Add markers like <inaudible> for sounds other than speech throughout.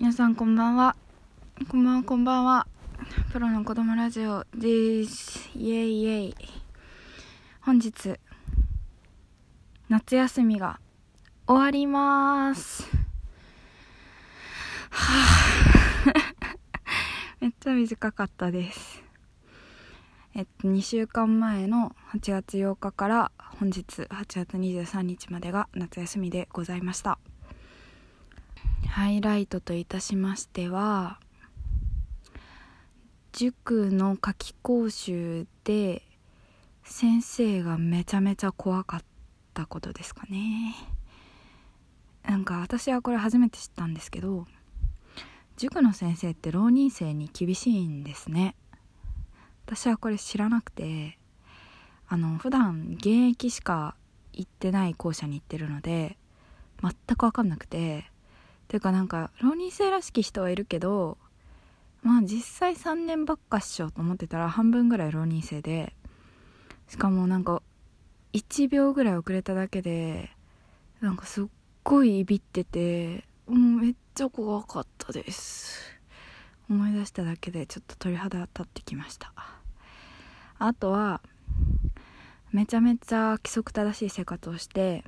皆さんこんばんは。こんばんはこんばんは。プロの子供ラジオです。イエイイエイ。本日夏休みが終わります。はあ <laughs> めっちゃ短かったです。えっと2週間前の8月8日から本日8月23日までが夏休みでございました。ハイライトといたしましては塾の夏期講習で先生がめちゃめちゃ怖かったことですかね。なんか私はこれ初めて知ったんですけど塾の先生って浪人生に厳しいんですね。私はこれ知らなくてあの普段現役しか行ってない校舎に行ってるので全く分かんなくてていうかなんか浪人生らしき人はいるけどまあ実際3年ばっかっしょと思ってたら半分ぐらい浪人生でしかもなんか1秒ぐらい遅れただけでなんかすっごいいびっててもうめっちゃ怖かったです。思い出しただけでちょっと鳥肌立ってきました。あとはめちゃめちゃ規則正しい生活をして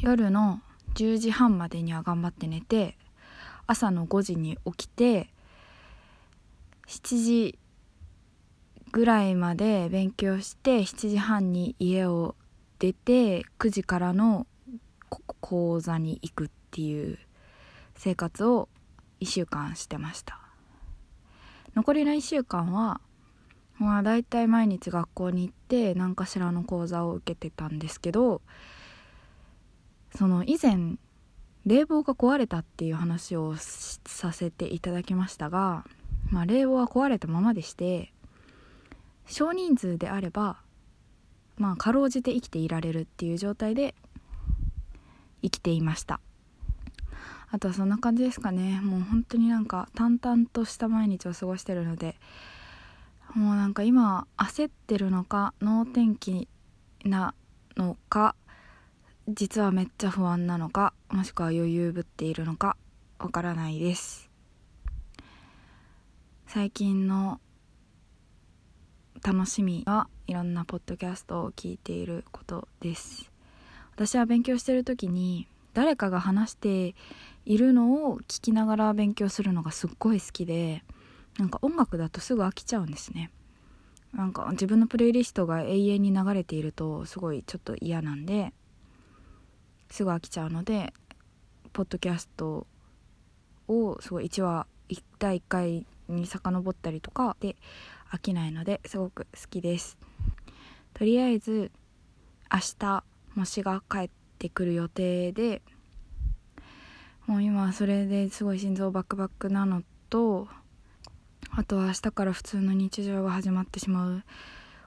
夜の10時半までには頑張って寝て朝の5時に起きて7時ぐらいまで勉強して7時半に家を出て9時からの講座に行くっていう生活を1週間してました。残りの1週間はまあ大体毎日学校に行って何かしらの講座を受けてたんですけどその以前冷房が壊れたっていう話をさせていただきましたが、まあ、冷房は壊れたままでして少人数であればまあかろうじて生きていられるっていう状態で生きていました。あとはそんな感じですかね。もう本当になんか淡々とした毎日を過ごしてるのでもうなんか今焦ってるのか脳天気なのか実はめっちゃ不安なのかもしくは余裕ぶっているのかわからないです。最近の楽しみはいろんなポッドキャストを聞いていることです。私は勉強してる時に誰かが話しているのを聞きながら勉強するのがすっごい好きでなんか音楽だとすぐ飽きちゃうんですね。なんか自分のプレイリストが永遠に流れているとすごいちょっと嫌なんですぐ飽きちゃうのでポッドキャストをすごい1話第1回に遡ったりとかで飽きないのですごく好きです。とりあえず明日模試が帰ってくる予定でもう今それですごい心臓バクバクなのとあとは明日から普通の日常が始まってしまう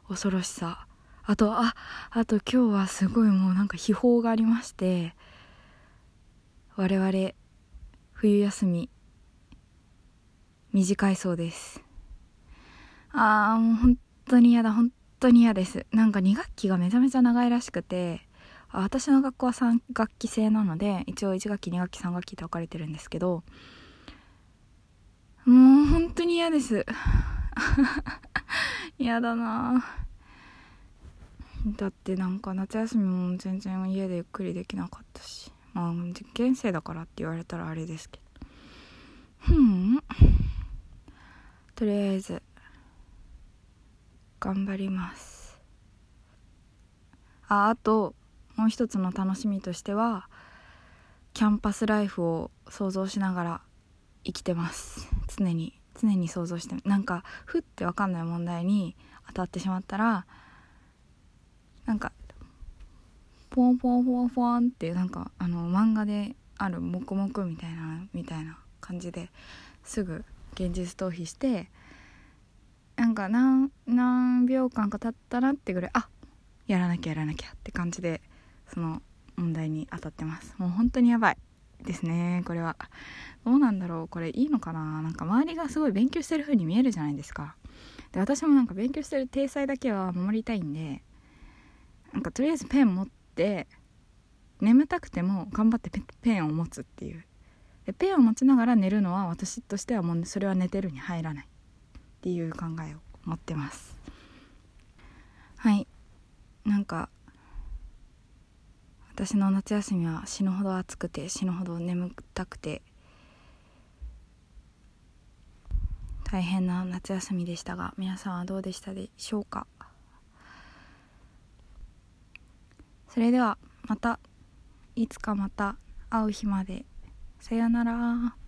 恐ろしさあとああと今日はすごいもうなんか秘宝がありまして我々冬休み短いそうです。ああもう本当に嫌だ本当に嫌です。なんか2学期がめちゃめちゃ長いらしくて私の学校は3学期制なので一応1学期2学期3学期って分かれてるんですけどもう本当に嫌です。<laughs> 嫌だなだってなんか夏休みも全然家でゆっくりできなかったし。まあ受験生だからって言われたらあれですけど。ふん。とりあえず頑張ります。ああともう一つの楽しみとしてはキャンパスライフを想像しながら生きてます。常に。常に想像してなんかふって分かんない問題に当たってしまったらなんかポンポンポンポンってなんかあの漫画である黙々みたいなみたいな感じですぐ現実逃避してなんか何何秒間か経ったなってぐらいあやらなきゃやらなきゃって感じでその問題に当たってます。もう本当にやばいですね。これは。どうなんだろう。これいいのかな。なんか周りがすごい勉強してる風に見えるじゃないですか。で私もなんか勉強してる体裁だけは守りたいんでなんかとりあえずペン持って眠たくても頑張ってペンを持つっていう。でペンを持ちながら寝るのは私としてはもうそれは寝てるに入らないっていう考えを持ってます。はい。なんか私の夏休みは死ぬほど暑くて死ぬほど眠たくて大変な夏休みでしたが皆さんはどうでしたでしょうか？それではまたいつかまた会う日まで。さよなら。